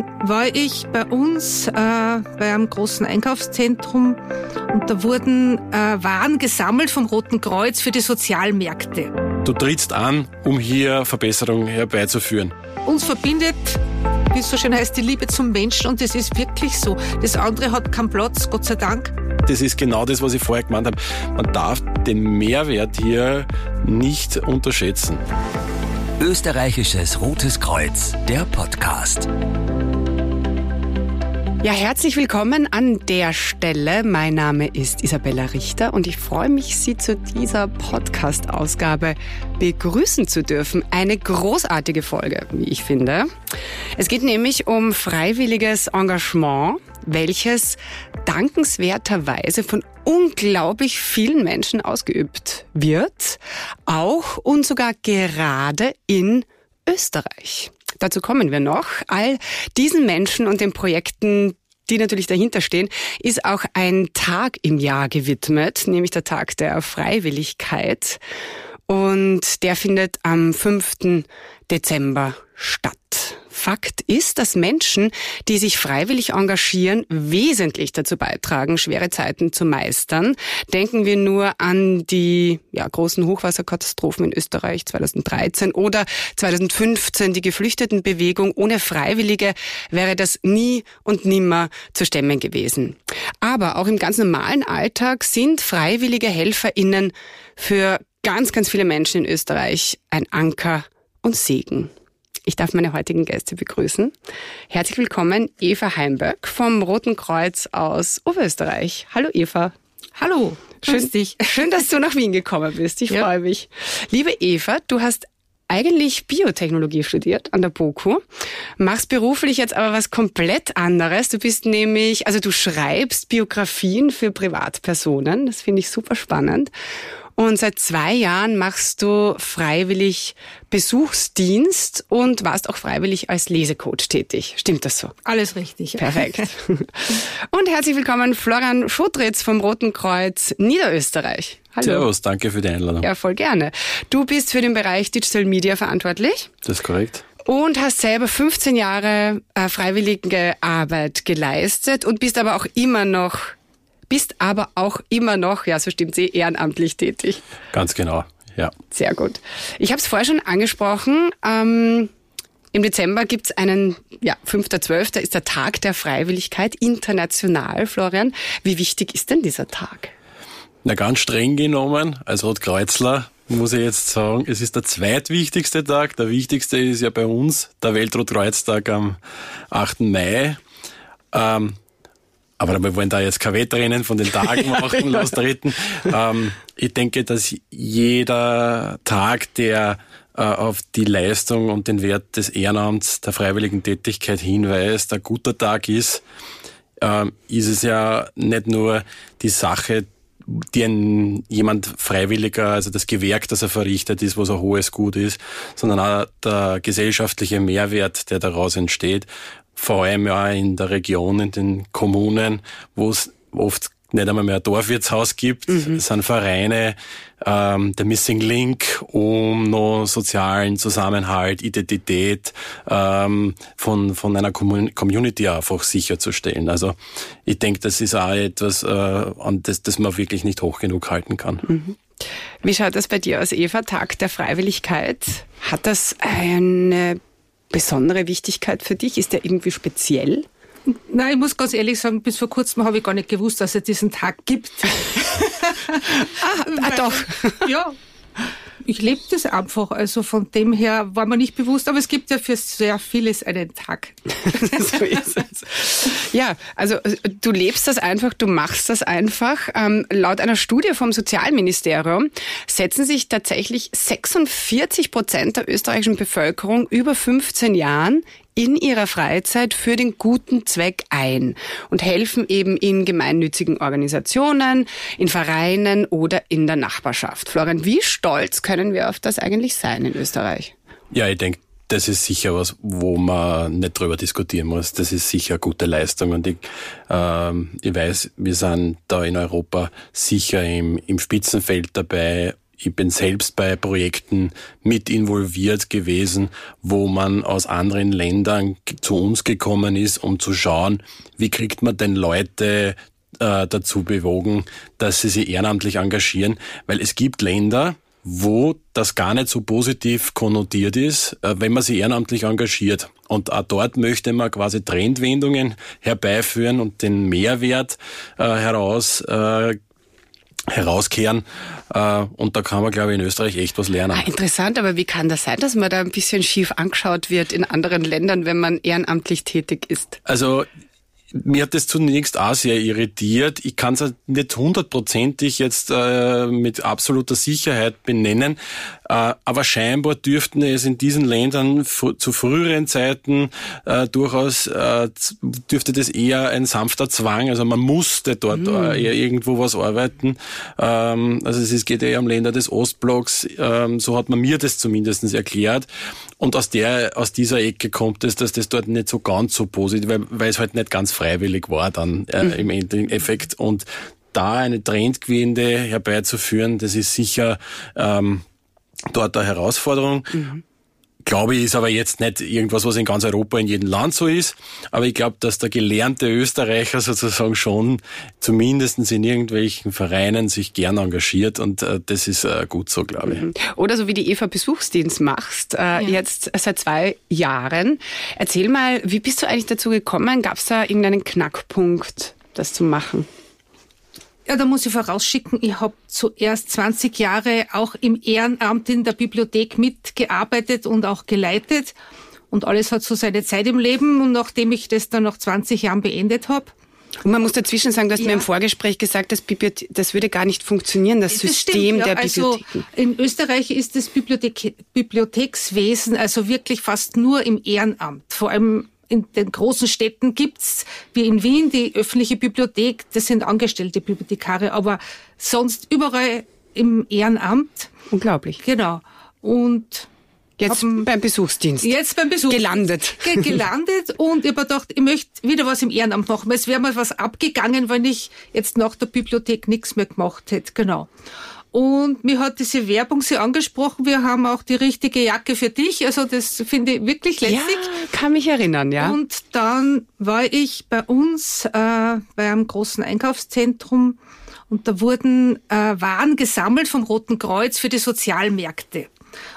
Dann war ich bei uns äh, bei einem großen Einkaufszentrum und da wurden äh, Waren gesammelt vom Roten Kreuz für die Sozialmärkte. Du trittst an, um hier Verbesserungen herbeizuführen. Uns verbindet, wie es so schön heißt, die Liebe zum Menschen und das ist wirklich so. Das andere hat keinen Platz, Gott sei Dank. Das ist genau das, was ich vorher gemeint habe. Man darf den Mehrwert hier nicht unterschätzen. Österreichisches Rotes Kreuz, der Podcast. Ja, herzlich willkommen an der Stelle. Mein Name ist Isabella Richter und ich freue mich, Sie zu dieser Podcast-Ausgabe begrüßen zu dürfen. Eine großartige Folge, wie ich finde. Es geht nämlich um freiwilliges Engagement, welches dankenswerterweise von unglaublich vielen Menschen ausgeübt wird, auch und sogar gerade in Österreich. Dazu kommen wir noch. All diesen Menschen und den Projekten, die natürlich dahinter stehen, ist auch ein Tag im Jahr gewidmet, nämlich der Tag der Freiwilligkeit. Und der findet am 5. Dezember statt. Fakt ist, dass Menschen, die sich freiwillig engagieren, wesentlich dazu beitragen, schwere Zeiten zu meistern. Denken wir nur an die ja, großen Hochwasserkatastrophen in Österreich 2013 oder 2015 die Geflüchtetenbewegung. Ohne Freiwillige wäre das nie und nimmer zu stemmen gewesen. Aber auch im ganz normalen Alltag sind freiwillige HelferInnen für ganz, ganz viele Menschen in Österreich ein Anker und Segen. Ich darf meine heutigen Gäste begrüßen. Herzlich willkommen, Eva Heimböck vom Roten Kreuz aus Oberösterreich. Hallo Eva. Hallo. Schön, dich. schön, dass du nach Wien gekommen bist. Ich ja. freue mich. Liebe Eva, du hast eigentlich Biotechnologie studiert an der BOKU, machst beruflich jetzt aber was komplett anderes. Du bist nämlich, also du schreibst Biografien für Privatpersonen. Das finde ich super spannend. Und seit zwei Jahren machst du freiwillig Besuchsdienst und warst auch freiwillig als Lesecoach tätig. Stimmt das so? Alles richtig. Perfekt. und herzlich willkommen Florian Schotritz vom Roten Kreuz Niederösterreich. Hallo. Servus, danke für die Einladung. Ja, voll gerne. Du bist für den Bereich Digital Media verantwortlich. Das ist korrekt und hast selber 15 Jahre äh, freiwillige Arbeit geleistet und bist aber auch immer noch bist aber auch immer noch, ja, so stimmt sie, ehrenamtlich tätig. Ganz genau, ja. Sehr gut. Ich habe es vorher schon angesprochen. Ähm, Im Dezember gibt's einen, ja, 5.12. ist der Tag der Freiwilligkeit international, Florian. Wie wichtig ist denn dieser Tag? Na, ganz streng genommen, als Rotkreuzler muss ich jetzt sagen, es ist der zweitwichtigste Tag. Der wichtigste ist ja bei uns der Weltrotkreuztag am 8. Mai. Ähm, aber wir wollen da jetzt kein Wettrennen von den Tagen machen, lostreten. Ähm, ich denke, dass jeder Tag, der äh, auf die Leistung und den Wert des Ehrenamts, der freiwilligen Tätigkeit hinweist, ein guter Tag ist, ähm, ist es ja nicht nur die Sache, die ein, jemand freiwilliger, also das Gewerk, das er verrichtet, ist, was ein hohes Gut ist, sondern auch der gesellschaftliche Mehrwert, der daraus entsteht vor allem ja in der Region, in den Kommunen, wo es oft nicht einmal mehr ein Dorfwirtshaus gibt, mhm. es sind Vereine, ähm, der Missing Link, um noch sozialen Zusammenhalt, Identität ähm, von, von einer Community einfach sicherzustellen. Also ich denke, das ist auch etwas, äh, an das, das man wirklich nicht hoch genug halten kann. Mhm. Wie schaut das bei dir aus, Eva? Tag der Freiwilligkeit. Hat das eine besondere Wichtigkeit für dich? Ist der irgendwie speziell? Nein, ich muss ganz ehrlich sagen, bis vor kurzem habe ich gar nicht gewusst, dass es diesen Tag gibt. ah, ah, doch. ja, ich lebe das einfach. Also von dem her war mir nicht bewusst, aber es gibt ja für sehr vieles einen Tag. so ist es. Ja, also äh, du lebst das einfach, du machst das einfach. Ähm, laut einer Studie vom Sozialministerium setzen sich tatsächlich 46 Prozent der österreichischen Bevölkerung über 15 Jahren in ihrer Freizeit für den guten Zweck ein und helfen eben in gemeinnützigen Organisationen, in Vereinen oder in der Nachbarschaft. Florian, wie stolz können wir auf das eigentlich sein in Österreich? Ja, ich denke, das ist sicher was, wo man nicht drüber diskutieren muss. Das ist sicher eine gute Leistung. Und ich, ähm, ich weiß, wir sind da in Europa sicher im, im Spitzenfeld dabei, ich bin selbst bei Projekten mit involviert gewesen, wo man aus anderen Ländern zu uns gekommen ist, um zu schauen, wie kriegt man denn Leute äh, dazu bewogen, dass sie sich ehrenamtlich engagieren, weil es gibt Länder, wo das gar nicht so positiv konnotiert ist, äh, wenn man sich ehrenamtlich engagiert. Und auch dort möchte man quasi Trendwendungen herbeiführen und den Mehrwert äh, heraus äh, herauskehren. Äh, und da kann man, glaube ich, in Österreich echt was lernen. Ah, interessant, aber wie kann das sein, dass man da ein bisschen schief angeschaut wird in anderen Ländern, wenn man ehrenamtlich tätig ist? Also mir hat das zunächst auch sehr irritiert. Ich kann es nicht hundertprozentig jetzt äh, mit absoluter Sicherheit benennen, äh, aber scheinbar dürften es in diesen Ländern zu früheren Zeiten äh, durchaus äh, dürfte das eher ein sanfter Zwang. Also man musste dort mm. eher irgendwo was arbeiten. Ähm, also es geht eher um Länder des Ostblocks. Ähm, so hat man mir das zumindest erklärt. Und aus der, aus dieser Ecke kommt es, dass das dort nicht so ganz so positiv, weil, weil es halt nicht ganz freiwillig war dann äh, mhm. im Endeffekt. Und da eine Trendgewinde herbeizuführen, das ist sicher ähm, dort eine Herausforderung. Mhm. Glaube ich, ist aber jetzt nicht irgendwas, was in ganz Europa in jedem Land so ist. Aber ich glaube, dass der gelernte Österreicher sozusagen schon zumindest in irgendwelchen Vereinen sich gern engagiert und äh, das ist äh, gut so, glaube ich. Mhm. Oder so wie die Eva Besuchsdienst machst, äh, ja. jetzt seit zwei Jahren. Erzähl mal, wie bist du eigentlich dazu gekommen? Gab es da irgendeinen Knackpunkt, das zu machen? Ja, da muss ich vorausschicken, ich habe zuerst 20 Jahre auch im Ehrenamt in der Bibliothek mitgearbeitet und auch geleitet. Und alles hat so seine Zeit im Leben. Und nachdem ich das dann nach 20 Jahren beendet habe, und man muss dazwischen sagen, du hast ja. mir im Vorgespräch gesagt, das, Bibliothe das würde gar nicht funktionieren, das, das System stimmt, ja. der Bibliotheken. Also in Österreich ist das Bibliothek Bibliothekswesen also wirklich fast nur im Ehrenamt. Vor allem in den großen Städten gibt's wie in Wien die öffentliche Bibliothek, das sind angestellte Bibliothekare, aber sonst überall im Ehrenamt. Unglaublich. Genau. Und Jetzt beim Besuchsdienst. Jetzt beim Besuchsdienst. Gelandet. Ge gelandet und ich habe gedacht, ich möchte wieder was im Ehrenamt machen. Es wäre mal was abgegangen, wenn ich jetzt nach der Bibliothek nichts mehr gemacht hätte. Genau. Und mir hat diese Werbung sehr angesprochen. Wir haben auch die richtige Jacke für dich. Also das finde ich wirklich lässig. Ja, kann mich erinnern, ja. Und dann war ich bei uns äh, bei einem großen Einkaufszentrum und da wurden äh, Waren gesammelt vom Roten Kreuz für die Sozialmärkte.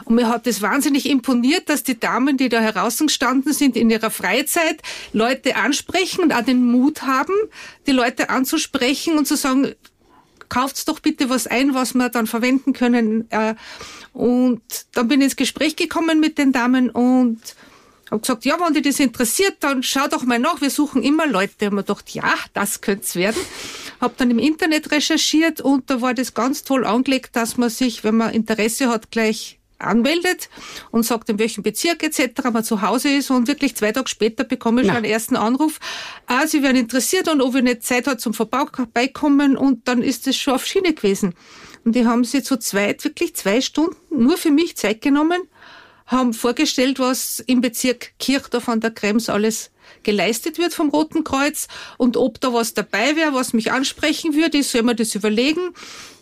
Und mir hat es wahnsinnig imponiert, dass die Damen, die da herausgestanden sind, in ihrer Freizeit Leute ansprechen und auch den Mut haben, die Leute anzusprechen und zu sagen, kauft doch bitte was ein, was wir dann verwenden können. Äh, und dann bin ich ins Gespräch gekommen mit den Damen und habe gesagt, ja, wenn dich das interessiert, dann schau doch mal nach. Wir suchen immer Leute. Und mir gedacht, ja, das könnte es werden. Habe dann im Internet recherchiert und da war das ganz toll angelegt, dass man sich, wenn man Interesse hat, gleich anmeldet und sagt, in welchem Bezirk etc. man zu Hause ist und wirklich zwei Tage später bekomme ich schon einen ersten Anruf. Ah, Sie werden interessiert und ob ich nicht Zeit hat zum vorbeikommen und dann ist es schon auf Schiene gewesen. Und die haben sich zu zweit wirklich zwei Stunden nur für mich Zeit genommen, haben vorgestellt, was im Bezirk Kirchdorf an der Krems alles geleistet wird vom Roten Kreuz und ob da was dabei wäre, was mich ansprechen würde, ich soll mir das überlegen.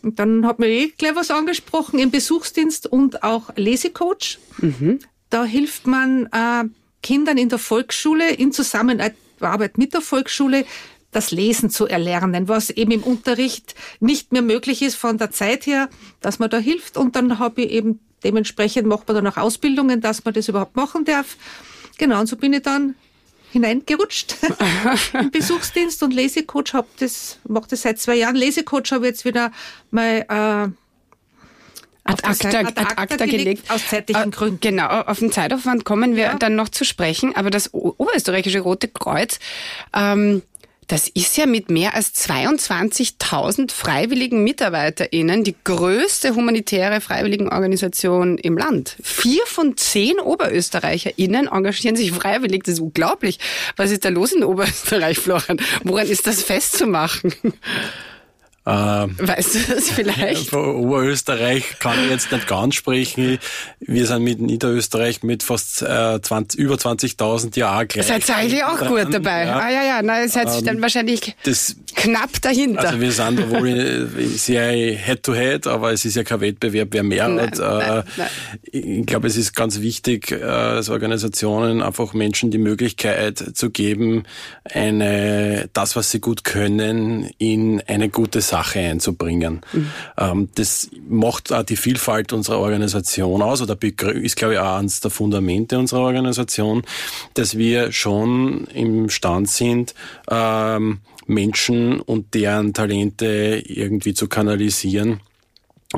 Und dann hat mir eh gleich was angesprochen im Besuchsdienst und auch Lesecoach. Mhm. Da hilft man äh, Kindern in der Volksschule in Zusammenarbeit mit der Volksschule das Lesen zu erlernen, was eben im Unterricht nicht mehr möglich ist von der Zeit her, dass man da hilft. Und dann habe ich eben dementsprechend macht man dann auch Ausbildungen, dass man das überhaupt machen darf. Genau, und so bin ich dann hineingerutscht im Besuchsdienst und Lesecoach habe das mache das seit zwei Jahren. Lesecoach habe jetzt wieder mal äh, Ad acta, ad acta, ad acta gelegt, gelegt, aus zeitlichen äh, Gründen. Genau, auf den Zeitaufwand kommen wir ja. dann noch zu sprechen. Aber das Oberösterreichische Rote Kreuz ähm, das ist ja mit mehr als 22.000 freiwilligen MitarbeiterInnen die größte humanitäre Freiwilligenorganisation im Land. Vier von zehn OberösterreicherInnen engagieren sich freiwillig. Das ist unglaublich. Was ist da los in Oberösterreich, Florian? Woran ist das festzumachen? Ähm, weißt du das vielleicht? Von Oberösterreich kann ich jetzt nicht ganz sprechen. Wir sind mit Niederösterreich mit fast äh, 20, über 20.000 Jahren gleich. Seid ihr eigentlich auch dran, gut dabei? Ja. Ah ja, ja, na, seid ähm, dann wahrscheinlich das, knapp dahinter. Also wir sind wohl sehr Head-to-Head, -head, aber es ist ja kein Wettbewerb, wer mehr nein, hat. Nein, nein. Ich glaube, es ist ganz wichtig, äh, als Organisationen einfach Menschen die Möglichkeit zu geben, eine, das, was sie gut können, in eine gute Sache einzubringen. Mhm. Das macht auch die Vielfalt unserer Organisation aus oder ist, glaube ich, auch eines der Fundamente unserer Organisation, dass wir schon imstand sind, ähm, Menschen und deren Talente irgendwie zu kanalisieren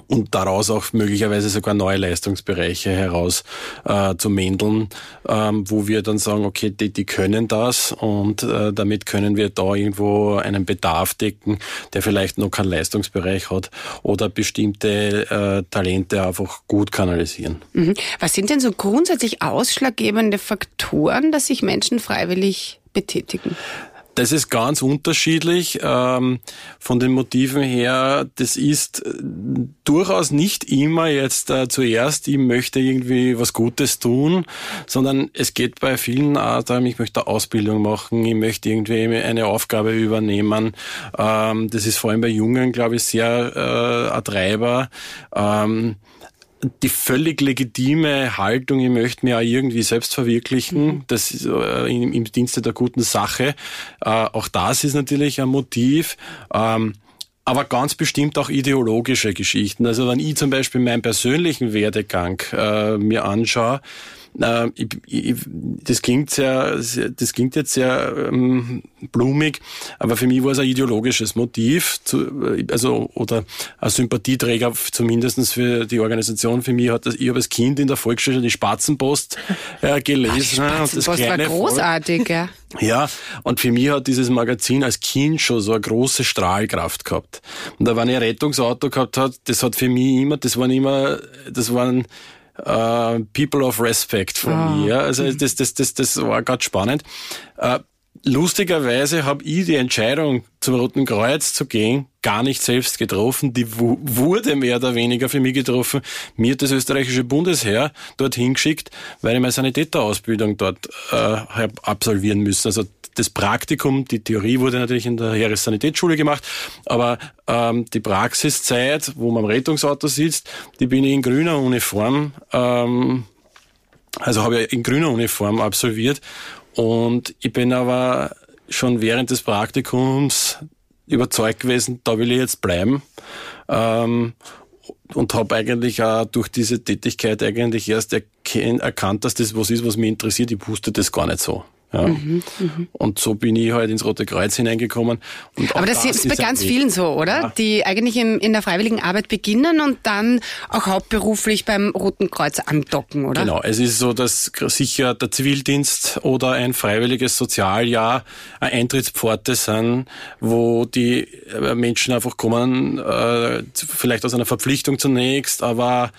und daraus auch möglicherweise sogar neue Leistungsbereiche heraus äh, zu mändeln, ähm, wo wir dann sagen, okay, die, die können das und äh, damit können wir da irgendwo einen Bedarf decken, der vielleicht noch keinen Leistungsbereich hat oder bestimmte äh, Talente einfach gut kanalisieren. Mhm. Was sind denn so grundsätzlich ausschlaggebende Faktoren, dass sich Menschen freiwillig betätigen? Das ist ganz unterschiedlich ähm, von den Motiven her. Das ist äh, durchaus nicht immer jetzt äh, zuerst, ich möchte irgendwie was Gutes tun, sondern es geht bei vielen auch darum, ich möchte eine Ausbildung machen, ich möchte irgendwie eine Aufgabe übernehmen. Ähm, das ist vor allem bei Jungen, glaube ich, sehr äh, ein Treiber. Ähm, die völlig legitime Haltung, ich möchte mir auch irgendwie selbst verwirklichen, mhm. das ist äh, im, im, Dienste der guten Sache. Äh, auch das ist natürlich ein Motiv. Ähm, aber ganz bestimmt auch ideologische Geschichten. Also wenn ich zum Beispiel meinen persönlichen Werdegang äh, mir anschaue, äh, ich, ich, das klingt sehr, sehr, das klingt jetzt sehr ähm, blumig, aber für mich war es ein ideologisches Motiv, zu, äh, also oder ein Sympathieträger zumindestens für die Organisation. Für mich hat das, ich habe als Kind in der Volksschule die Spatzenpost äh, gelesen. Die Spatzenpost das war großartig, ja. Ja, und für mich hat dieses Magazin als Kind schon so eine große Strahlkraft gehabt. Und da, wenn ich ein Rettungsauto gehabt hat, das hat für mich immer, das waren immer, das waren äh, People of Respect von ah. mir. Also mhm. das, das, das, das war ganz spannend. Uh, lustigerweise habe ich die Entscheidung, zum Roten Kreuz zu gehen, gar nicht selbst getroffen. Die wurde mehr oder weniger für mich getroffen. Mir hat das österreichische Bundesheer dorthin geschickt, weil ich meine Sanitäterausbildung dort äh, habe absolvieren müssen. Also das Praktikum, die Theorie wurde natürlich in der Heeressanitätsschule gemacht, aber ähm, die Praxiszeit, wo man im Rettungsauto sitzt, die bin ich in grüner Uniform, ähm, also habe ich in grüner Uniform absolviert und ich bin aber schon während des Praktikums überzeugt gewesen, da will ich jetzt bleiben. Ähm, und habe eigentlich auch durch diese Tätigkeit eigentlich erst erkannt, dass das was ist, was mich interessiert. Ich wusste das gar nicht so. Ja. Mhm, mh. Und so bin ich halt ins Rote Kreuz hineingekommen. Aber das, das ist bei ganz Weg. vielen so, oder? Ja. Die eigentlich im, in der freiwilligen Arbeit beginnen und dann auch hauptberuflich beim Roten Kreuz andocken, oder? Genau. Es ist so, dass sicher der Zivildienst oder ein freiwilliges Sozialjahr eine Eintrittspforte sind, wo die äh, Menschen einfach kommen, äh, vielleicht aus einer Verpflichtung zunächst, aber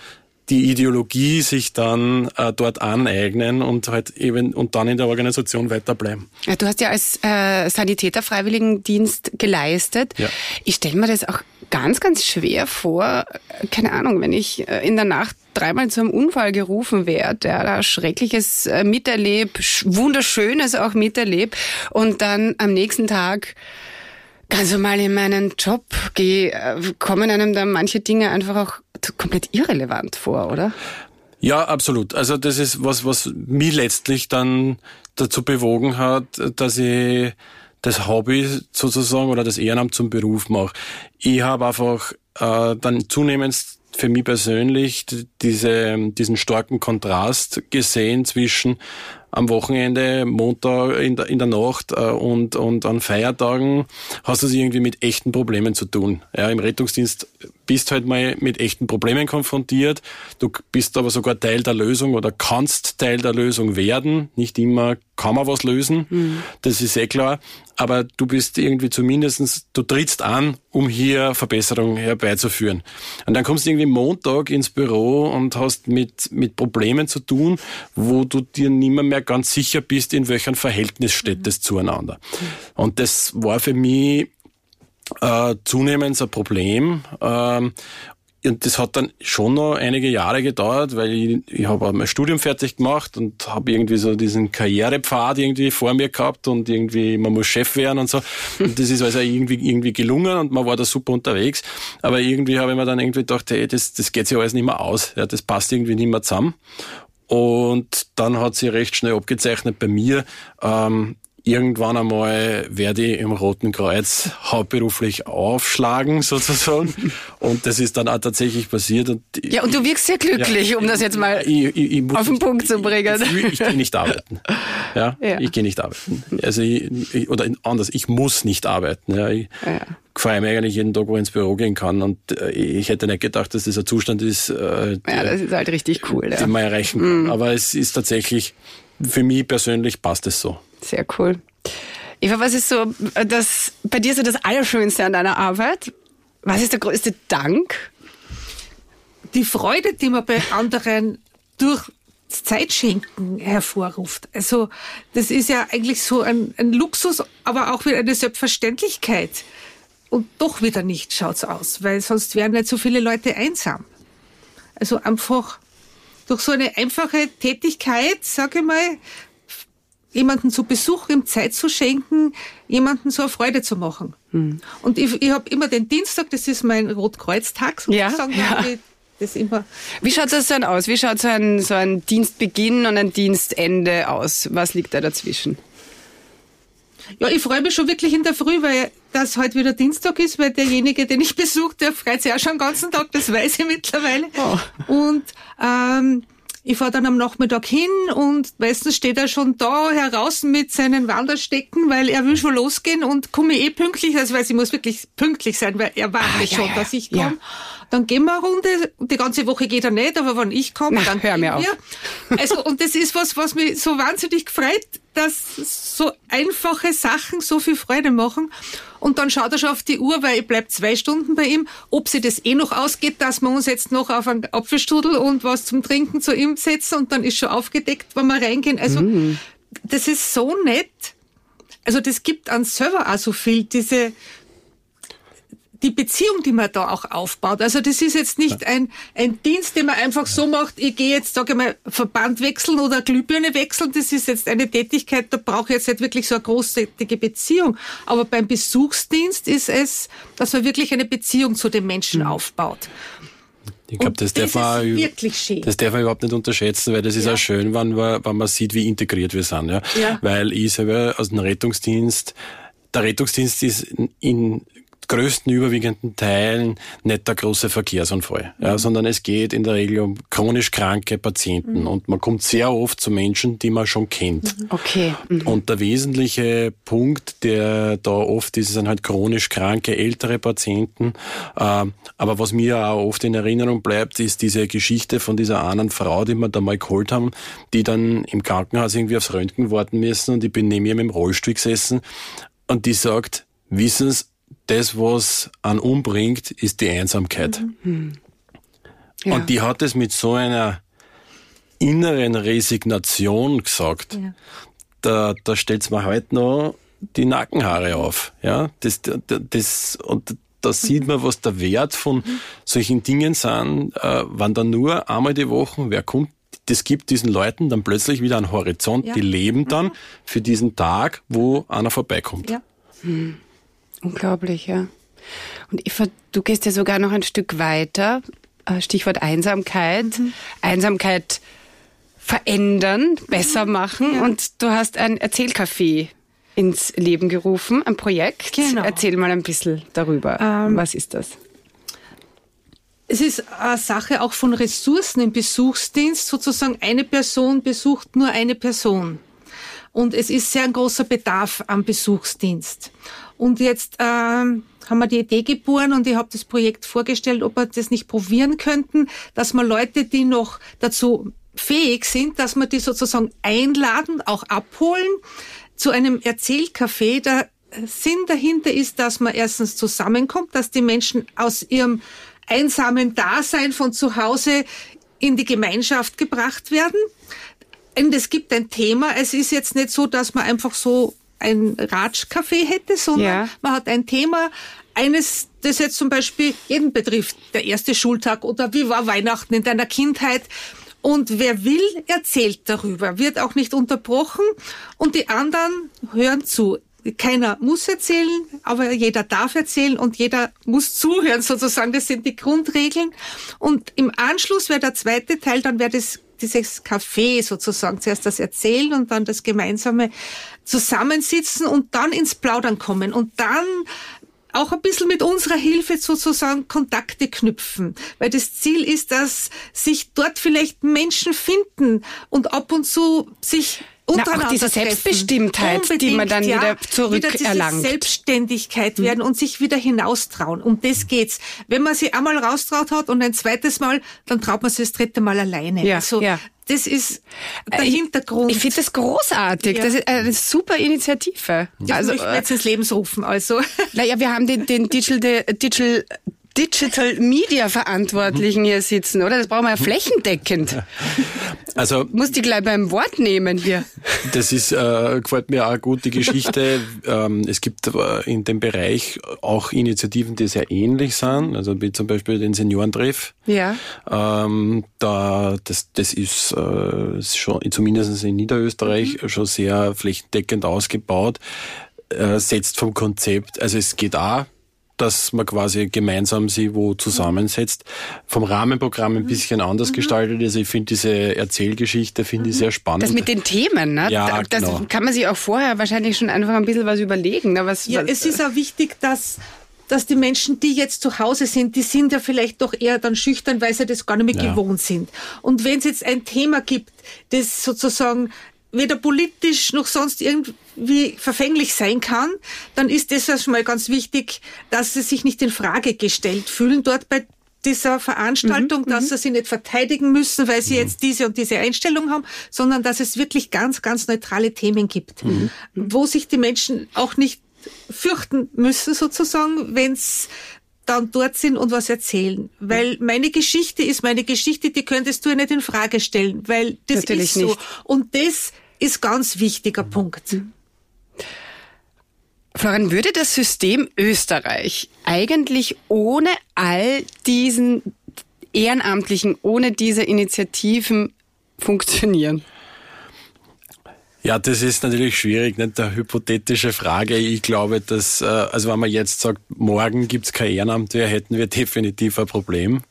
die Ideologie sich dann äh, dort aneignen und halt eben und dann in der Organisation weiterbleiben. Ja, du hast ja als äh, Sanitäter Freiwilligendienst geleistet. Ja. Ich stelle mir das auch ganz, ganz schwer vor. Keine Ahnung, wenn ich äh, in der Nacht dreimal zu einem Unfall gerufen werde, ja, da Schreckliches äh, miterlebe, Wunderschönes auch miterlebe und dann am nächsten Tag ganz normal in meinen Job gehe, äh, kommen einem da manche Dinge einfach auch komplett irrelevant vor, oder? Ja, absolut. Also das ist was, was mich letztlich dann dazu bewogen hat, dass ich das Hobby sozusagen oder das Ehrenamt zum Beruf mache. Ich habe einfach äh, dann zunehmend für mich persönlich diese, diesen starken Kontrast gesehen zwischen am Wochenende, Montag in der, in der Nacht äh, und, und an Feiertagen hast du es irgendwie mit echten Problemen zu tun. Ja, Im Rettungsdienst bist halt mal mit echten Problemen konfrontiert. Du bist aber sogar Teil der Lösung oder kannst Teil der Lösung werden. Nicht immer kann man was lösen. Mhm. Das ist eh klar. Aber du bist irgendwie zumindestens, du trittst an, um hier Verbesserungen herbeizuführen. Und dann kommst du irgendwie Montag ins Büro und hast mit, mit Problemen zu tun, wo du dir nimmer mehr ganz sicher bist, in welchem Verhältnis steht mhm. das zueinander. Und das war für mich äh, zunehmend ein Problem. Ähm, und das hat dann schon noch einige Jahre gedauert, weil ich, ich habe mein Studium fertig gemacht und habe irgendwie so diesen Karrierepfad irgendwie vor mir gehabt und irgendwie, man muss Chef werden und so. Und das ist also irgendwie, irgendwie gelungen und man war da super unterwegs. Aber irgendwie habe ich mir dann irgendwie gedacht, hey, das, das geht sich alles nicht mehr aus. Ja, das passt irgendwie nicht mehr zusammen. Und dann hat sie recht schnell abgezeichnet bei mir, ähm, irgendwann einmal werde ich im Roten Kreuz hauptberuflich aufschlagen, sozusagen. Und das ist dann auch tatsächlich passiert. Und ja, und du wirkst sehr glücklich, ja, um das jetzt mal ich, ich, ich auf den Punkt zu bringen. Ich, ich, gehe nicht arbeiten. Ja, ja. ich gehe nicht arbeiten. Also ich, oder anders, ich muss nicht arbeiten. Ja, ich ja. freue mich eigentlich jeden Tag, wo ich ins Büro gehen kann. Und äh, ich hätte nicht gedacht, dass das ein Zustand ist, äh, ja, das ist halt richtig cool, den man erreichen kann. Mm. Aber es ist tatsächlich, für mich persönlich passt es so. Sehr cool. Eva, was ist so das bei dir so das Allerschönste an deiner Arbeit? Was ist der größte Dank? Die Freude, die man bei anderen durch Zeitschenken hervorruft. Also das ist ja eigentlich so ein, ein Luxus, aber auch wieder eine Selbstverständlichkeit. Und doch wieder nicht schaut's aus, weil sonst wären nicht so viele Leute einsam. Also einfach durch so eine einfache Tätigkeit, sage ich mal, jemanden zu Besuch ihm Zeit zu schenken, jemanden so eine Freude zu machen. Hm. Und ich, ich habe immer den Dienstag, das ist mein Rotkreuztag sozusagen. Ja, ja. Das immer. Wie schaut das dann aus? Wie schaut so ein, so ein Dienstbeginn und ein Dienstende aus? Was liegt da dazwischen? Ja, ich freue mich schon wirklich in der Früh, weil das heute wieder Dienstag ist, weil derjenige, den ich besuche, der freut sich auch schon den ganzen Tag, das weiß ich mittlerweile. Oh. Und ähm, ich fahre dann am Nachmittag hin und meistens steht er schon da heraus mit seinen Wanderstecken, weil er will schon losgehen und komme eh pünktlich, also weil ich muss wirklich pünktlich sein, weil er wartet ah, schon, ja, dass ich komme. Ja. Dann gehen wir eine Runde. Die ganze Woche geht er nicht, aber wenn ich komme, dann hör mir auf. Also, und das ist was, was mich so wahnsinnig gefreut, dass so einfache Sachen so viel Freude machen. Und dann schaut er schon auf die Uhr, weil ich bleib zwei Stunden bei ihm, ob sie das eh noch ausgeht, dass wir uns jetzt noch auf einen Apfelstrudel und was zum Trinken zu ihm setzen und dann ist schon aufgedeckt, wenn wir reingehen. Also, mm. das ist so nett. Also, das gibt an selber auch so viel, diese, die Beziehung, die man da auch aufbaut. Also das ist jetzt nicht ein, ein Dienst, den man einfach so macht, ich gehe jetzt, sage ich mal, Verband wechseln oder Glühbirne wechseln. Das ist jetzt eine Tätigkeit, da brauche ich jetzt nicht wirklich so eine großartige Beziehung. Aber beim Besuchsdienst ist es, dass man wirklich eine Beziehung zu den Menschen mhm. aufbaut. Ich glaube, das, das, darf man, das darf man überhaupt nicht unterschätzen, weil das ist ja. auch schön, wenn man, wenn man sieht, wie integriert wir sind. Ja? ja. Weil ich selber aus dem Rettungsdienst, der Rettungsdienst ist in größten überwiegenden Teilen nicht der große Verkehrsunfall, mhm. ja, sondern es geht in der Regel um chronisch kranke Patienten mhm. und man kommt sehr oft zu Menschen, die man schon kennt. Mhm. Okay. Mhm. Und der wesentliche Punkt, der da oft ist, sind halt chronisch kranke ältere Patienten. Ähm, aber was mir auch oft in Erinnerung bleibt, ist diese Geschichte von dieser einen Frau, die wir da mal geholt haben, die dann im Krankenhaus irgendwie aufs Röntgen warten müssen und ich bin neben ihr mit dem Rollstuhl gesessen und die sagt, wissen Sie, das, was an umbringt, ist die Einsamkeit. Mhm. Ja. Und die hat es mit so einer inneren Resignation gesagt. Ja. Da, da stellt's mir heute noch die Nackenhaare auf. Ja, das, das, und da sieht man, was der Wert von solchen Dingen sind, äh, wenn dann nur einmal die Woche wer kommt, das gibt diesen Leuten dann plötzlich wieder einen Horizont, ja. die leben dann mhm. für diesen Tag, wo einer vorbeikommt. Ja. Hm. Unglaublich, ja. Und Eva, du gehst ja sogar noch ein Stück weiter. Äh, Stichwort Einsamkeit. Mhm. Einsamkeit verändern, besser mhm. machen. Ja. Und du hast ein Erzählcafé ins Leben gerufen, ein Projekt. Genau. Erzähl mal ein bisschen darüber. Ähm, Was ist das? Es ist eine Sache auch von Ressourcen im Besuchsdienst. Sozusagen eine Person besucht nur eine Person. Und es ist sehr ein großer Bedarf am Besuchsdienst. Und jetzt ähm, haben wir die Idee geboren und ich habe das Projekt vorgestellt, ob wir das nicht probieren könnten, dass man Leute, die noch dazu fähig sind, dass wir die sozusagen einladen, auch abholen zu einem Erzählcafé. Der Sinn dahinter ist, dass man erstens zusammenkommt, dass die Menschen aus ihrem einsamen Dasein von zu Hause in die Gemeinschaft gebracht werden. Und es gibt ein Thema. Es ist jetzt nicht so, dass man einfach so ein Ratschcafé hätte, sondern ja. man hat ein Thema, eines, das jetzt zum Beispiel jeden betrifft, der erste Schultag oder wie war Weihnachten in deiner Kindheit. Und wer will, erzählt darüber, wird auch nicht unterbrochen und die anderen hören zu. Keiner muss erzählen, aber jeder darf erzählen und jeder muss zuhören sozusagen. Das sind die Grundregeln. Und im Anschluss wäre der zweite Teil, dann wäre das dieses Café sozusagen. Zuerst das Erzählen und dann das gemeinsame Zusammensitzen und dann ins Plaudern kommen. Und dann auch ein bisschen mit unserer Hilfe sozusagen Kontakte knüpfen. Weil das Ziel ist, dass sich dort vielleicht Menschen finden und ab und zu sich na, auch diese Selbstbestimmtheit, Unbedingt, die man dann ja, wieder zurückerlangt. Wieder Selbstständigkeit werden mhm. und sich wieder hinaustrauen. Um das geht's. Wenn man sie einmal raustraut hat und ein zweites Mal, dann traut man sich das dritte Mal alleine. Ja, also, ja. Das ist der ich, Hintergrund. Ich finde das großartig. Ja. Das ist eine super Initiative. Das also, möchten wir jetzt ins Leben rufen. Also. Naja, wir haben den, den Digital, Digital Digital Media Verantwortlichen hier sitzen, oder? Das brauchen wir ja flächendeckend. Also muss die gleich beim Wort nehmen hier. Das ist äh, gefällt mir auch gut die Geschichte. ähm, es gibt äh, in dem Bereich auch Initiativen, die sehr ähnlich sind. Also wie zum Beispiel den Seniorentreff. Ja. Ähm, da das das ist äh, schon zumindest in Niederösterreich mhm. schon sehr flächendeckend ausgebaut. Äh, setzt vom Konzept, also es geht auch dass man quasi gemeinsam sie wo zusammensetzt. Vom Rahmenprogramm ein mhm. bisschen anders mhm. gestaltet. Also ich finde diese Erzählgeschichte finde ich mhm. sehr spannend. Das mit den Themen, ne? Ja, das genau. kann man sich auch vorher wahrscheinlich schon einfach ein bisschen was überlegen. Ne? Was, ja, was, es ist auch wichtig, dass dass die Menschen, die jetzt zu Hause sind, die sind ja vielleicht doch eher dann schüchtern, weil sie das gar nicht mehr ja. gewohnt sind. Und wenn es jetzt ein Thema gibt, das sozusagen weder politisch noch sonst irgendwie verfänglich sein kann, dann ist das schon mal ganz wichtig, dass sie sich nicht in Frage gestellt fühlen dort bei dieser Veranstaltung, mhm, dass mhm. sie sich nicht verteidigen müssen, weil sie mhm. jetzt diese und diese Einstellung haben, sondern dass es wirklich ganz, ganz neutrale Themen gibt, mhm. wo sich die Menschen auch nicht fürchten müssen sozusagen, wenn es dann dort sind und was erzählen. Weil meine Geschichte ist meine Geschichte, die könntest du ja nicht in Frage stellen, weil das Natürlich ist so. Nicht. Und das ist ganz wichtiger Punkt. Florian, würde das System Österreich eigentlich ohne all diesen Ehrenamtlichen, ohne diese Initiativen funktionieren? Ja, das ist natürlich schwierig, nicht eine hypothetische Frage. Ich glaube, dass, äh, also wenn man jetzt sagt, morgen gibt's kein Ehrenamt mehr, hätten wir definitiv ein Problem.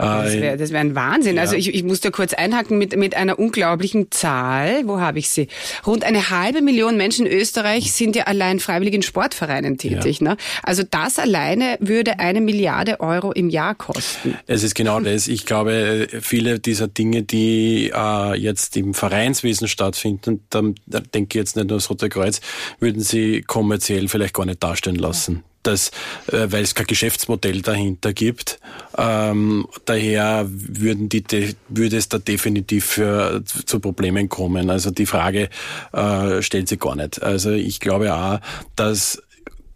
Das wäre das wär ein Wahnsinn. Also ja. Also ich, ich muss da kurz einhaken mit, mit einer unglaublichen Zahl. Wo habe ich sie? Rund eine halbe Million Menschen in Österreich sind ja allein freiwillig in Sportvereinen tätig. Ja. Ne? Also das alleine würde eine Milliarde Euro im Jahr kosten. Es ist genau das. Ich glaube, viele dieser Dinge, die äh, jetzt im Vereinswesen stattfinden, da, da denke ich jetzt nicht nur das Rote Kreuz, würden sie kommerziell vielleicht gar nicht darstellen lassen dass, äh, weil es kein Geschäftsmodell dahinter gibt. Ähm, daher würden die, würde es da definitiv für, zu Problemen kommen. Also die Frage äh, stellt sich gar nicht. Also ich glaube auch, dass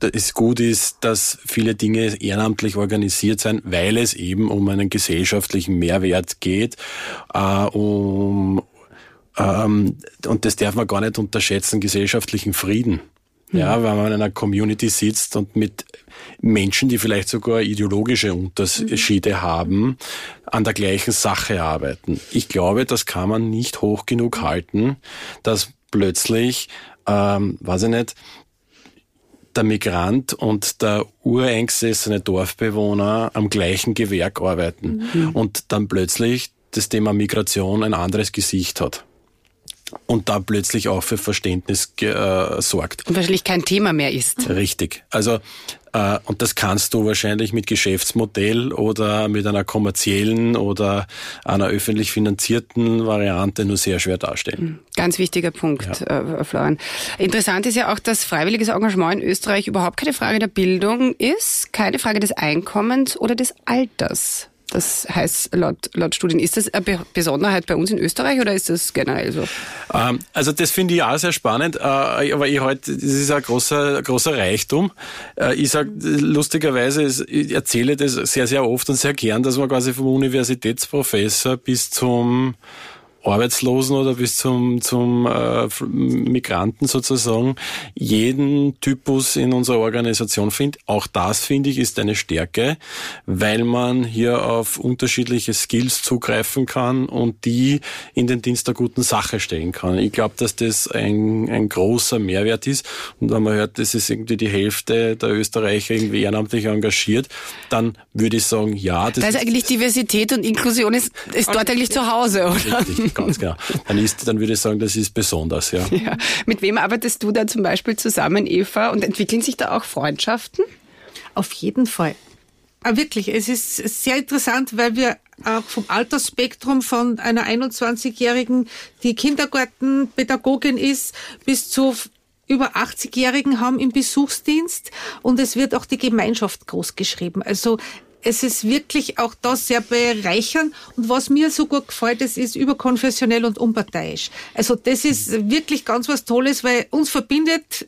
es gut ist, dass viele Dinge ehrenamtlich organisiert sind, weil es eben um einen gesellschaftlichen Mehrwert geht, äh, um ähm, und das darf man gar nicht unterschätzen, gesellschaftlichen Frieden. Ja, wenn man in einer Community sitzt und mit Menschen, die vielleicht sogar ideologische Unterschiede mhm. haben, an der gleichen Sache arbeiten. Ich glaube, das kann man nicht hoch genug halten, dass plötzlich, ähm, weiß ich nicht, der Migrant und der ureingesessene Dorfbewohner am gleichen Gewerk arbeiten mhm. und dann plötzlich das Thema Migration ein anderes Gesicht hat und da plötzlich auch für Verständnis äh, sorgt. Und wahrscheinlich kein Thema mehr ist. Richtig. Also äh, und das kannst du wahrscheinlich mit Geschäftsmodell oder mit einer kommerziellen oder einer öffentlich finanzierten Variante nur sehr schwer darstellen. Hm, ganz wichtiger Punkt, ja. äh, Florian. Interessant ist ja auch, dass freiwilliges Engagement in Österreich überhaupt keine Frage der Bildung ist, keine Frage des Einkommens oder des Alters. Das heißt laut, laut Studien. Ist das eine Besonderheit bei uns in Österreich oder ist das generell so? Ähm, also das finde ich auch sehr spannend, äh, aber ich halt, das ist ein großer, großer Reichtum. Äh, ich sage lustigerweise, ich erzähle das sehr, sehr oft und sehr gern, dass man quasi vom Universitätsprofessor bis zum Arbeitslosen oder bis zum, zum äh, Migranten sozusagen jeden Typus in unserer Organisation findet. Auch das, finde ich, ist eine Stärke, weil man hier auf unterschiedliche Skills zugreifen kann und die in den Dienst der guten Sache stellen kann. Ich glaube, dass das ein, ein großer Mehrwert ist. Und wenn man hört, das ist irgendwie die Hälfte der Österreicher irgendwie ehrenamtlich engagiert, dann würde ich sagen, ja. Das da ist eigentlich Diversität und Inklusion ist, ist dort eigentlich zu Hause, oder? Richtig, ganz genau. Dann, ist, dann würde ich sagen, das ist besonders, ja. ja. Mit wem arbeitest du da zum Beispiel zusammen, Eva? Und entwickeln sich da auch Freundschaften? Auf jeden Fall. Ah, wirklich, es ist sehr interessant, weil wir auch vom Altersspektrum von einer 21-Jährigen, die Kindergartenpädagogin ist, bis zu über 80-Jährigen haben im Besuchsdienst und es wird auch die Gemeinschaft groß geschrieben. Also es ist wirklich auch das sehr bereichernd. Und was mir so gut gefällt, es ist überkonfessionell und unparteiisch. Also das ist wirklich ganz was Tolles, weil uns verbindet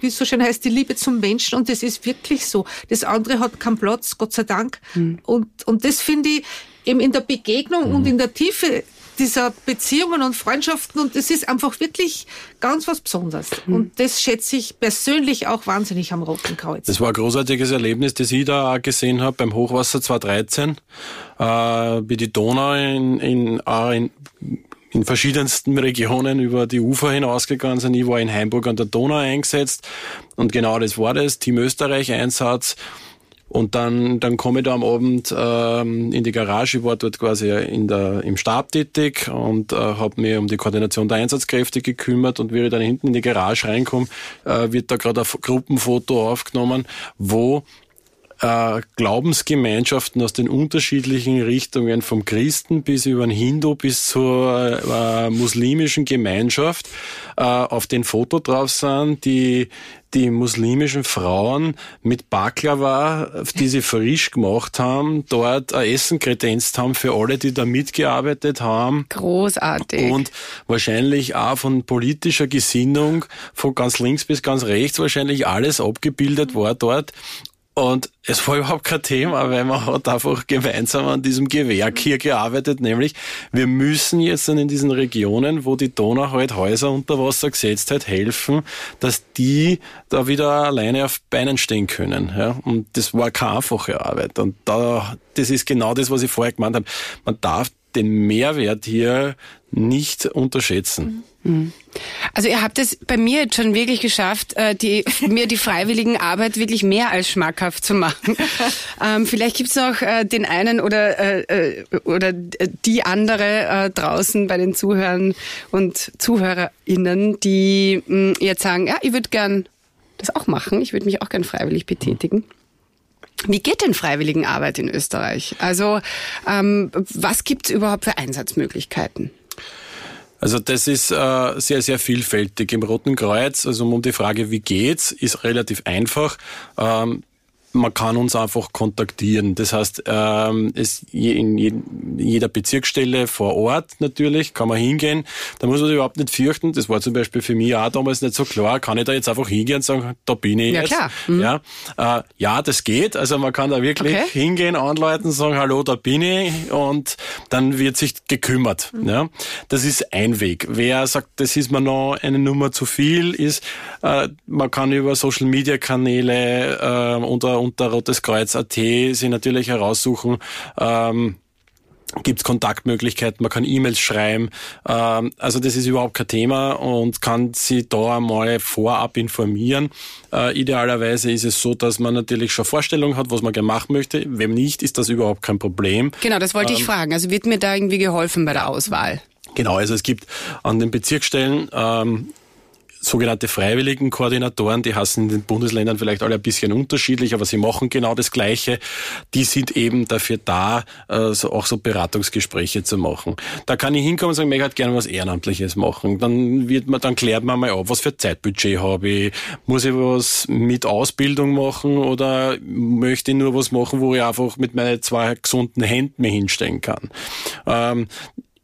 wie es so schön heißt, die Liebe zum Menschen und das ist wirklich so. Das andere hat keinen Platz, Gott sei Dank. Mhm. Und, und das finde ich eben in der Begegnung mhm. und in der Tiefe dieser Beziehungen und Freundschaften und es ist einfach wirklich ganz was Besonderes. Mhm. Und das schätze ich persönlich auch wahnsinnig am Roten Kreuz. Das war ein großartiges Erlebnis, das ich da gesehen habe beim Hochwasser 2013, äh, wie die Donau in, in, in in verschiedensten Regionen über die Ufer hinausgegangen sind. Ich war in Heimburg an der Donau eingesetzt und genau das war das, Team Österreich Einsatz und dann, dann komme ich da am Abend ähm, in die Garage, ich war dort quasi in der, im Stab tätig und äh, habe mich um die Koordination der Einsatzkräfte gekümmert. Und wie ich dann hinten in die Garage reinkomme, äh, wird da gerade ein Gruppenfoto aufgenommen, wo äh, Glaubensgemeinschaften aus den unterschiedlichen Richtungen, vom Christen bis über den Hindu bis zur äh, muslimischen Gemeinschaft, äh, auf den Foto drauf sind, die die muslimischen Frauen mit Baklava, die sie frisch gemacht haben, dort ein Essen kredenzt haben für alle, die da mitgearbeitet haben. Großartig. Und wahrscheinlich auch von politischer Gesinnung, von ganz links bis ganz rechts, wahrscheinlich alles abgebildet war dort. Und es war überhaupt kein Thema, weil man hat einfach gemeinsam an diesem Gewerk hier gearbeitet, nämlich wir müssen jetzt dann in diesen Regionen, wo die Donau halt Häuser unter Wasser gesetzt hat, helfen, dass die da wieder alleine auf Beinen stehen können. Ja? Und das war keine einfache Arbeit. Und da, das ist genau das, was ich vorher gemeint habe. Man darf den Mehrwert hier nicht unterschätzen. Mhm. Also ihr habt es bei mir jetzt schon wirklich geschafft, äh, die, mir die freiwilligen Arbeit wirklich mehr als schmackhaft zu machen. Ähm, vielleicht gibt's noch äh, den einen oder, äh, äh oder die andere äh, draußen bei den Zuhörern und ZuhörerInnen, die mh, mm, jetzt sagen, ja, ich würde gern das auch machen, ich würde mich auch gern freiwillig betätigen. Wie geht denn Freiwilligenarbeit in Österreich? Also ähm, was gibt's überhaupt für Einsatzmöglichkeiten? Also das ist äh, sehr, sehr vielfältig. Im Roten Kreuz, also um die Frage, wie geht's, ist relativ einfach. Ähm, man kann uns einfach kontaktieren. Das heißt, ähm, es in jeder Bezirksstelle vor Ort natürlich kann man hingehen. Da muss man sich überhaupt nicht fürchten. Das war zum Beispiel für mich auch damals nicht so klar. Kann ich da jetzt einfach hingehen und sagen, da bin ich ja, jetzt? Klar. Mhm. Ja, äh, ja, das geht. Also man kann da wirklich okay. hingehen, anleiten, sagen, hallo, da bin ich und dann wird sich gekümmert. Mhm. Ja, das ist ein Weg. Wer sagt, das ist mir noch eine Nummer zu viel, ist, äh, man kann über Social Media Kanäle äh, unter unter roteskreuz.at sich natürlich heraussuchen, ähm, gibt es Kontaktmöglichkeiten, man kann E-Mails schreiben. Ähm, also das ist überhaupt kein Thema und kann sie da einmal vorab informieren. Äh, idealerweise ist es so, dass man natürlich schon Vorstellung hat, was man gerne machen möchte. Wenn nicht, ist das überhaupt kein Problem. Genau, das wollte ähm, ich fragen. Also wird mir da irgendwie geholfen bei der Auswahl? Genau, also es gibt an den Bezirksstellen ähm, sogenannte Freiwilligenkoordinatoren, die heißen in den Bundesländern vielleicht alle ein bisschen unterschiedlich, aber sie machen genau das Gleiche. Die sind eben dafür da, äh, so, auch so Beratungsgespräche zu machen. Da kann ich hinkommen und sagen, ich hätte gerne was Ehrenamtliches machen. Dann wird man, dann klärt man mal ab, was für Zeitbudget habe ich, muss ich was mit Ausbildung machen oder möchte ich nur was machen, wo ich einfach mit meinen zwei gesunden Händen mir hinstellen kann. Ähm,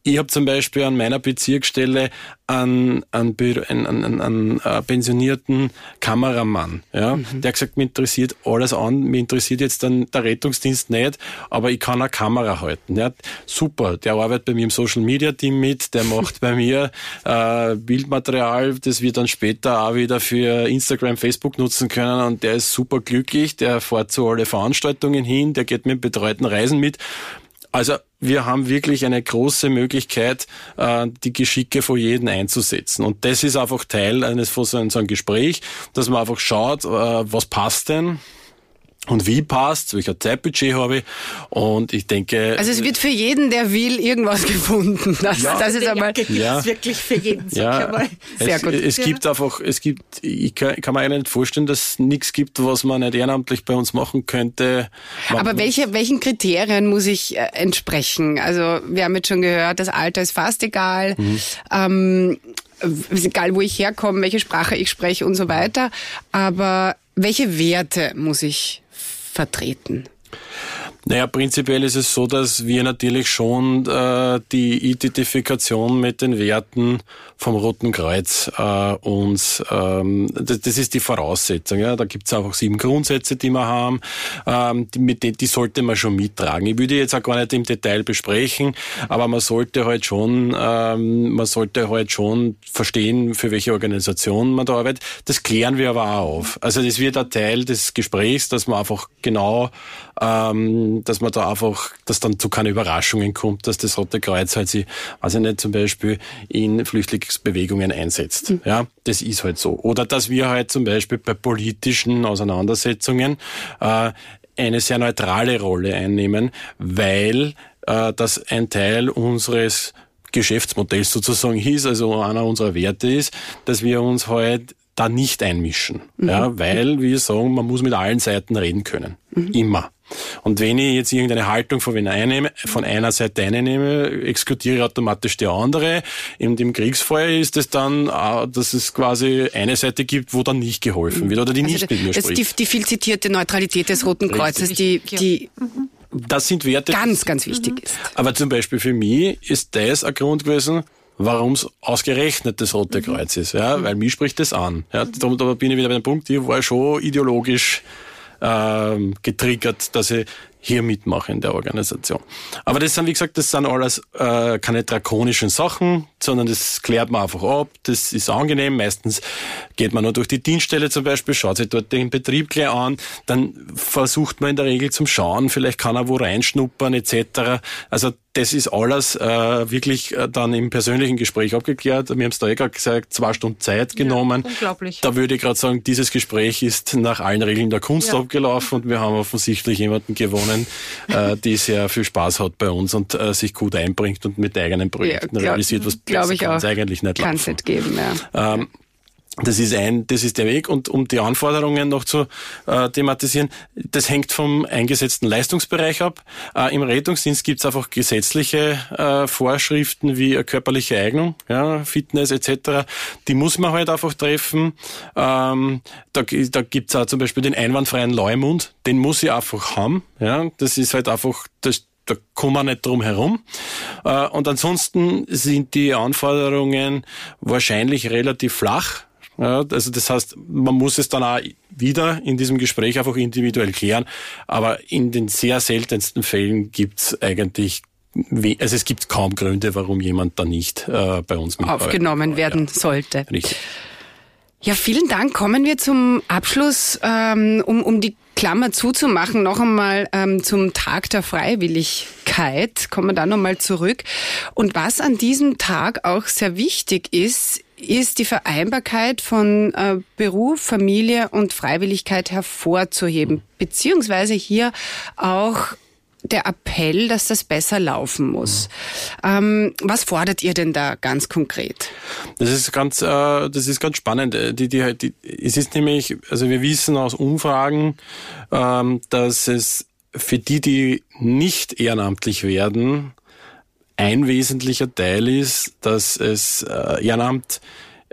ich habe zum Beispiel an meiner Bezirksstelle einen, einen, einen, einen, äh, pensionierten Kameramann, ja, mhm. der hat gesagt, mir interessiert alles an, mir interessiert jetzt dann der Rettungsdienst nicht, aber ich kann eine Kamera halten. Ja. Super, der arbeitet bei mir im Social Media Team mit, der macht bei mir äh, Bildmaterial, das wir dann später auch wieder für Instagram, Facebook nutzen können und der ist super glücklich, der fährt zu alle Veranstaltungen hin, der geht mit betreuten Reisen mit. Also wir haben wirklich eine große Möglichkeit, äh, die Geschicke von jedem einzusetzen. Und das ist einfach Teil eines von so einem Gespräch, dass man einfach schaut, äh, was passt denn und wie passt, welcher Zeitbudget habe ich und ich denke... Also es wird für jeden, der will, irgendwas gefunden. Das, ja, das ist einmal... Ja, ist wirklich für jeden, ja, Sehr es, gut. Es gibt einfach, es gibt, ich kann, kann mir eigentlich nicht vorstellen, dass es nichts gibt, was man nicht ehrenamtlich bei uns machen könnte. Man Aber welche, welchen Kriterien muss ich äh, entsprechen? Also wir haben jetzt schon gehört, das Alter ist fast egal. Mhm. Ähm, egal wo ich herkomme, welche Sprache ich spreche und so weiter. Aber welche Werte muss ich vertreten? Naja, prinzipiell ist es so, dass wir natürlich schon äh, die Identifikation mit den Werten vom Roten Kreuz äh, uns, ähm, das, das ist die Voraussetzung. Ja? Da gibt es einfach sieben Grundsätze, die wir haben, ähm, die, mit denen, die sollte man schon mittragen. Ich würde jetzt auch gar nicht im Detail besprechen, aber man sollte halt schon, ähm, man sollte halt schon verstehen, für welche Organisation man da arbeitet. Das klären wir aber auch auf. Also das wird ein Teil des Gesprächs, dass man einfach genau ähm, dass man da einfach, dass dann zu keine Überraschungen kommt, dass das Rote Kreuz halt sich, weiß ich nicht, zum Beispiel in Flüchtlingsbewegungen einsetzt. Mhm. Ja, das ist halt so. Oder dass wir halt zum Beispiel bei politischen Auseinandersetzungen äh, eine sehr neutrale Rolle einnehmen, weil äh, das ein Teil unseres Geschäftsmodells sozusagen ist, also einer unserer Werte ist, dass wir uns halt da nicht einmischen. Mhm. Ja, weil wir sagen, man muss mit allen Seiten reden können. Mhm. Immer. Und wenn ich jetzt irgendeine Haltung von, einnehme, von einer Seite einnehme, exekutiere ich automatisch die andere. In dem Kriegsfall ist es dann, äh, dass es quasi eine Seite gibt, wo dann nicht geholfen wird oder die also nicht mit mir spricht. Die, die viel zitierte Neutralität des Roten Kreuzes, die, die das sind Werte. Ganz, ganz wichtig mhm. ist. Aber zum Beispiel für mich ist das ein Grund gewesen, warum es ausgerechnet das Rote mhm. Kreuz ist. Ja, mhm. weil mich spricht das an. Ja, da, da bin ich wieder bei dem Punkt, ich war schon ideologisch getriggert, dass ich hier mitmache in der Organisation. Aber das sind, wie gesagt, das sind alles äh, keine drakonischen Sachen, sondern das klärt man einfach ab. Das ist angenehm. Meistens geht man nur durch die Dienststelle zum Beispiel, schaut sich dort den Betrieb gleich an, dann versucht man in der Regel zum Schauen, vielleicht kann er wo reinschnuppern etc. Also das ist alles äh, wirklich äh, dann im persönlichen Gespräch abgeklärt. Wir haben es da eh gerade gesagt, zwei Stunden Zeit genommen. Ja, unglaublich. Da würde ich gerade sagen, dieses Gespräch ist nach allen Regeln der Kunst ja. abgelaufen und wir haben offensichtlich jemanden gewonnen, äh, die sehr viel Spaß hat bei uns und äh, sich gut einbringt und mit eigenen Projekten ja, glaub, realisiert, was besser kann es eigentlich nicht Kann es nicht geben, ja. Ähm, das ist ein, das ist der Weg. Und um die Anforderungen noch zu äh, thematisieren, das hängt vom eingesetzten Leistungsbereich ab. Äh, Im Rettungsdienst gibt es einfach gesetzliche äh, Vorschriften wie körperliche Eignung, ja, Fitness etc. Die muss man halt einfach treffen. Ähm, da da gibt es auch zum Beispiel den einwandfreien Leumund, den muss ich einfach haben. Ja, das ist halt einfach das, da kommen wir nicht drum herum. Äh, und ansonsten sind die Anforderungen wahrscheinlich relativ flach. Ja, also das heißt, man muss es dann auch wieder in diesem Gespräch einfach individuell klären. Aber in den sehr seltensten Fällen gibt's eigentlich also es gibt kaum Gründe, warum jemand da nicht äh, bei uns mit aufgenommen werden ja. sollte. Richtig. Ja, vielen Dank. Kommen wir zum Abschluss, ähm, um, um die Klammer zuzumachen, noch einmal ähm, zum Tag der Freiwilligkeit. Kommen wir da nochmal zurück. Und was an diesem Tag auch sehr wichtig ist, ist die Vereinbarkeit von äh, Beruf, Familie und Freiwilligkeit hervorzuheben, beziehungsweise hier auch der Appell, dass das besser laufen muss. Ähm, was fordert ihr denn da ganz konkret? Das ist ganz, äh, das ist ganz spannend. Äh, die, die, die, es ist nämlich, also wir wissen aus Umfragen, ähm, dass es für die, die nicht ehrenamtlich werden, ein wesentlicher Teil ist, dass es äh, Ehrenamt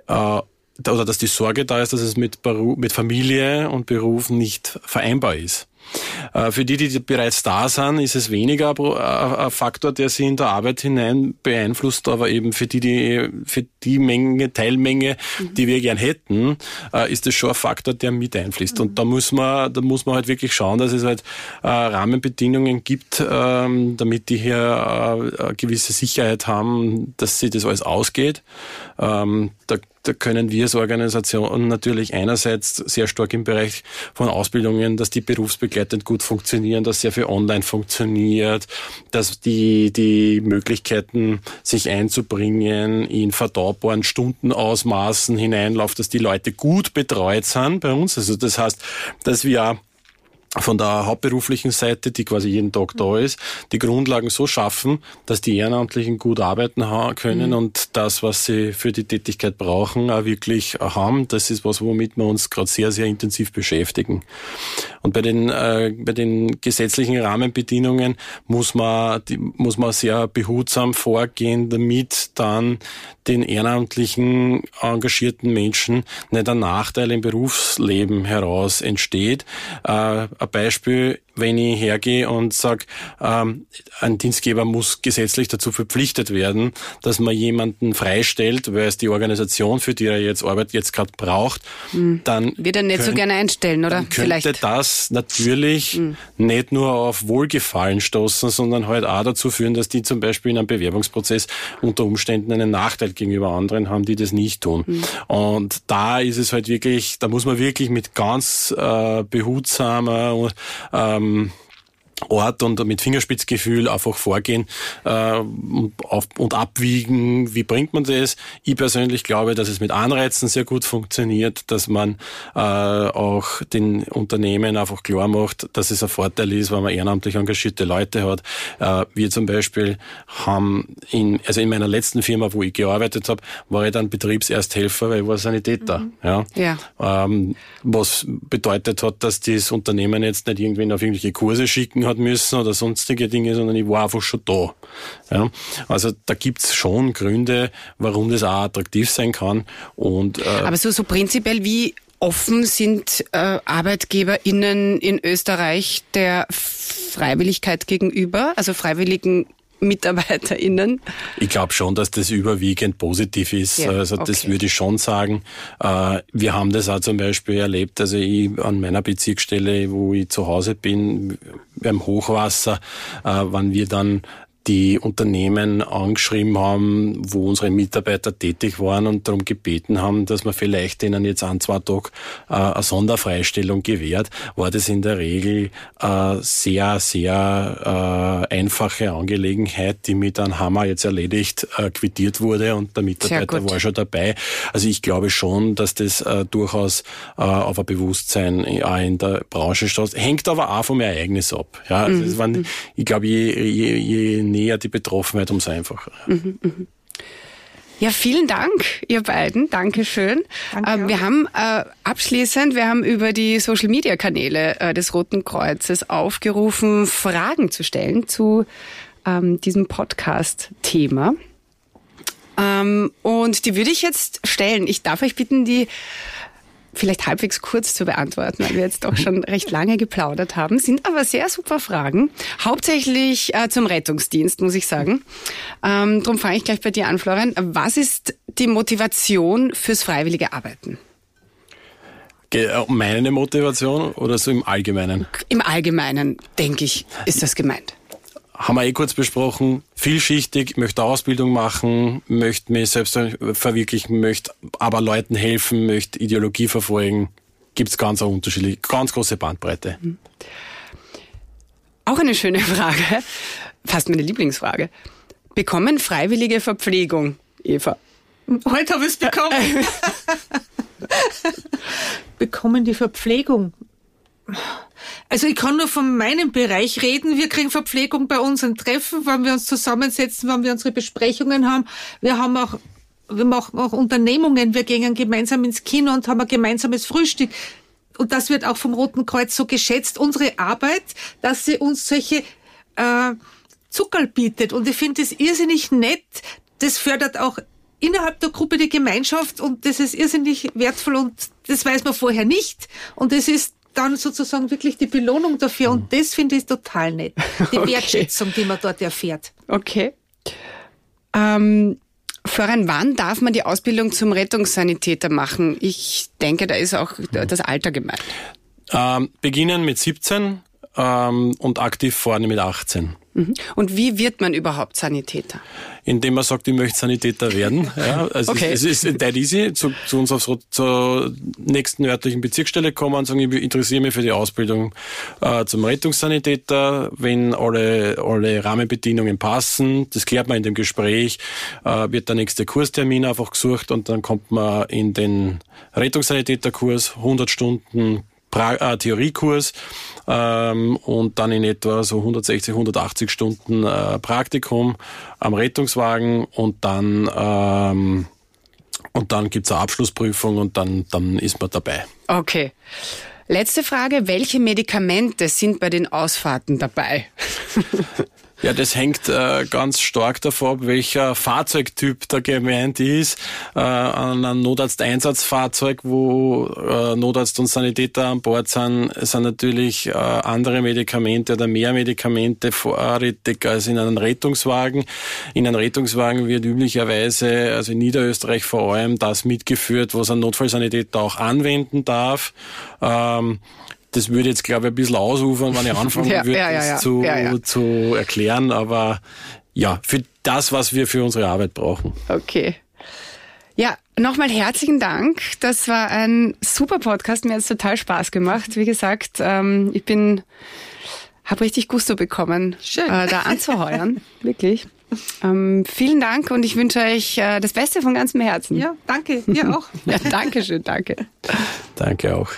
äh, oder dass die Sorge da ist, dass es mit, Beru mit Familie und Beruf nicht vereinbar ist. Äh, für die, die bereits da sind, ist es weniger ein Faktor, der sie in der Arbeit hinein beeinflusst, aber eben für die, die für die Menge, Teilmenge, mhm. die wir gern hätten, äh, ist es schon ein Faktor, der mit einfließt. Mhm. Und da muss man, da muss man halt wirklich schauen, dass es halt äh, Rahmenbedingungen gibt, ähm, damit die hier eine gewisse Sicherheit haben, dass sie das alles ausgeht. Ähm, da können wir als Organisation natürlich einerseits sehr stark im Bereich von Ausbildungen, dass die berufsbegleitend gut funktionieren, dass sehr viel online funktioniert, dass die, die Möglichkeiten, sich einzubringen, in verdaubaren Stundenausmaßen hineinläuft, dass die Leute gut betreut sind bei uns. Also das heißt, dass wir von der hauptberuflichen Seite, die quasi jeden Tag da ist, die Grundlagen so schaffen, dass die Ehrenamtlichen gut arbeiten können mhm. und das, was sie für die Tätigkeit brauchen, auch wirklich haben. Das ist was, womit wir uns gerade sehr, sehr intensiv beschäftigen. Und bei den, äh, bei den gesetzlichen Rahmenbedingungen muss man, die, muss man sehr behutsam vorgehen, damit dann den ehrenamtlichen engagierten Menschen nicht ein Nachteil im Berufsleben heraus entsteht. Äh, ein Beispiel wenn ich hergehe und sage, ähm, ein Dienstgeber muss gesetzlich dazu verpflichtet werden, dass man jemanden freistellt, weil es die Organisation, für die er jetzt arbeitet, jetzt gerade braucht, mhm. dann wird er nicht könnt, so gerne einstellen, oder? Dann könnte Vielleicht. das natürlich mhm. nicht nur auf Wohlgefallen stoßen, sondern halt auch dazu führen, dass die zum Beispiel in einem Bewerbungsprozess unter Umständen einen Nachteil gegenüber anderen haben, die das nicht tun. Mhm. Und da ist es halt wirklich, da muss man wirklich mit ganz äh, behutsamer ähm, ähm, Ort und mit Fingerspitzgefühl einfach vorgehen äh, und, auf, und abwiegen, wie bringt man das. Ich persönlich glaube, dass es mit Anreizen sehr gut funktioniert, dass man äh, auch den Unternehmen einfach klar macht, dass es ein Vorteil ist, wenn man ehrenamtlich engagierte Leute hat. Äh, wir zum Beispiel haben in, also in meiner letzten Firma, wo ich gearbeitet habe, war ich dann Betriebsersthelfer, weil ich war Sanitäter. Mhm. Ja. ja. Ähm, was bedeutet hat, dass das Unternehmen jetzt nicht irgendwen auf irgendwelche Kurse schicken hat müssen oder sonstige Dinge, sondern ich war einfach schon da. Ja, also da gibt's schon Gründe, warum das auch attraktiv sein kann. Und, äh, Aber so, so prinzipiell, wie offen sind äh, ArbeitgeberInnen in Österreich der Freiwilligkeit gegenüber, also freiwilligen MitarbeiterInnen? Ich glaube schon, dass das überwiegend positiv ist. Ja, also das okay. würde ich schon sagen. Äh, wir haben das auch zum Beispiel erlebt, also ich an meiner Bezirksstelle, wo ich zu Hause bin, beim Hochwasser, äh, wann wir dann die Unternehmen angeschrieben haben, wo unsere Mitarbeiter tätig waren und darum gebeten haben, dass man vielleicht ihnen jetzt ein, zwei Tage äh, eine Sonderfreistellung gewährt, war das in der Regel äh, sehr, sehr äh, einfache Angelegenheit, die mit einem Hammer jetzt erledigt äh, quittiert wurde und der Mitarbeiter war schon dabei. Also ich glaube schon, dass das äh, durchaus äh, auf ein Bewusstsein auch in der Branche steht. Hängt aber auch vom Ereignis ab. Ja, also mhm. waren, ich glaube, je, je, je näher die Betroffenheit, umso einfacher. Mhm, mh. Ja, vielen Dank, ihr beiden. Dankeschön. Danke äh, wir haben äh, abschließend, wir haben über die Social Media Kanäle äh, des Roten Kreuzes aufgerufen, Fragen zu stellen zu ähm, diesem Podcast-Thema. Ähm, und die würde ich jetzt stellen. Ich darf euch bitten, die vielleicht halbwegs kurz zu beantworten, weil wir jetzt doch schon recht lange geplaudert haben. Sind aber sehr super Fragen. Hauptsächlich äh, zum Rettungsdienst, muss ich sagen. Ähm, darum fange ich gleich bei dir an, Florian. Was ist die Motivation fürs freiwillige Arbeiten? Äh, meine Motivation oder so im Allgemeinen? Im Allgemeinen, denke ich, ist das gemeint haben wir eh kurz besprochen, vielschichtig, möchte Ausbildung machen, möchte mich selbst verwirklichen, möchte aber Leuten helfen, möchte Ideologie verfolgen. Gibt es ganz unterschiedliche, ganz große Bandbreite. Mhm. Auch eine schöne Frage, fast meine Lieblingsfrage. Bekommen Freiwillige Verpflegung, Eva? Heute habe ich es bekommen. bekommen die Verpflegung? Also ich kann nur von meinem Bereich reden. Wir kriegen Verpflegung bei unseren Treffen, wenn wir uns zusammensetzen, wenn wir unsere Besprechungen haben. Wir haben auch wir machen auch Unternehmungen. Wir gehen gemeinsam ins Kino und haben ein gemeinsames Frühstück. Und das wird auch vom Roten Kreuz so geschätzt, unsere Arbeit, dass sie uns solche äh, Zuckerl bietet. Und ich finde das irrsinnig nett. Das fördert auch innerhalb der Gruppe die Gemeinschaft und das ist irrsinnig wertvoll und das weiß man vorher nicht. Und es ist dann sozusagen wirklich die Belohnung dafür. Und das finde ich total nett. Die Okay. Wertschätzung, die man dort erfährt. Okay. Ähm, Florian, wann darf man die Ausbildung zum Rettungssanitäter machen? Ich denke, da ist auch das Alter gemeint. Ähm, beginnen mit 17 ähm, und aktiv vorne mit 18. Mhm. Und wie wird man überhaupt Sanitäter? Indem man sagt, ich möchte Sanitäter werden. Ja, also Okay. es, es ist dead easy, zu, zu uns aufs, zur nächsten örtlichen Bezirksstelle kommen und sagen, ich interessiere mich für die Ausbildung äh, zum Rettungssanitäter. Wenn alle, alle Rahmenbedingungen passen, das klärt man in dem Gespräch, äh, wird der nächste Kurstermin einfach gesucht und dann kommt man in den Rettungssanitäterkurs, 100 Stunden pra äh, Theoriekurs ähm, und dann in etwa so 160, 180 Stunden äh, Praktikum am Rettungswagen und dann ähm, und dann gibt's eine Abschlussprüfung und dann, dann ist man dabei. Okay. Letzte Frage. Welche Medikamente sind bei den Ausfahrten dabei? Ja, das hängt äh, ganz stark davon ab, welcher Fahrzeugtyp da gemeint ist. Äh, an einem Notarzt-Einsatzfahrzeug, wo äh, Notarzt und Sanitäter an Bord sind, sind natürlich äh, andere Medikamente oder mehr Medikamente vorrätig als in einem Rettungswagen. In einem Rettungswagen wird üblicherweise, also in Niederösterreich vor allem, das mitgeführt, was ein Notfallsanitäter auch anwenden darf. Ähm, das würde jetzt, glaube ich, ein bisschen ausufern, wenn ich anfangen Ja, würde, ja, ja, das ja. zu, Ja, ja. zu erklären, aber ja, für das, was wir für unsere Arbeit brauchen. Okay. Ja, nochmal herzlichen Dank. Das war ein super Podcast. Mir hat es total Spaß gemacht. Wie gesagt, ähm, ich bin, habe richtig Gusto bekommen, Schön. Äh, da anzuheuern. Wirklich. Ähm, vielen Dank und ich wünsche euch äh, das Beste von ganzem Herzen. Ja, danke. Ihr auch. ja danke schön, danke. Danke auch.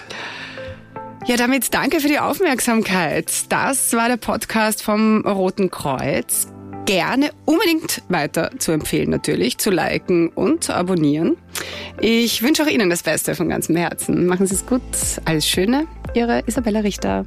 Ja, damit danke für die Aufmerksamkeit. Das war der Podcast vom Roten Kreuz. Gerne unbedingt weiter zu empfehlen natürlich, zu liken und zu abonnieren. Ich wünsche auch Ihnen das Beste von ganzem Herzen. Machen Sie es gut. Alles Schöne. Ihre Isabella Richter.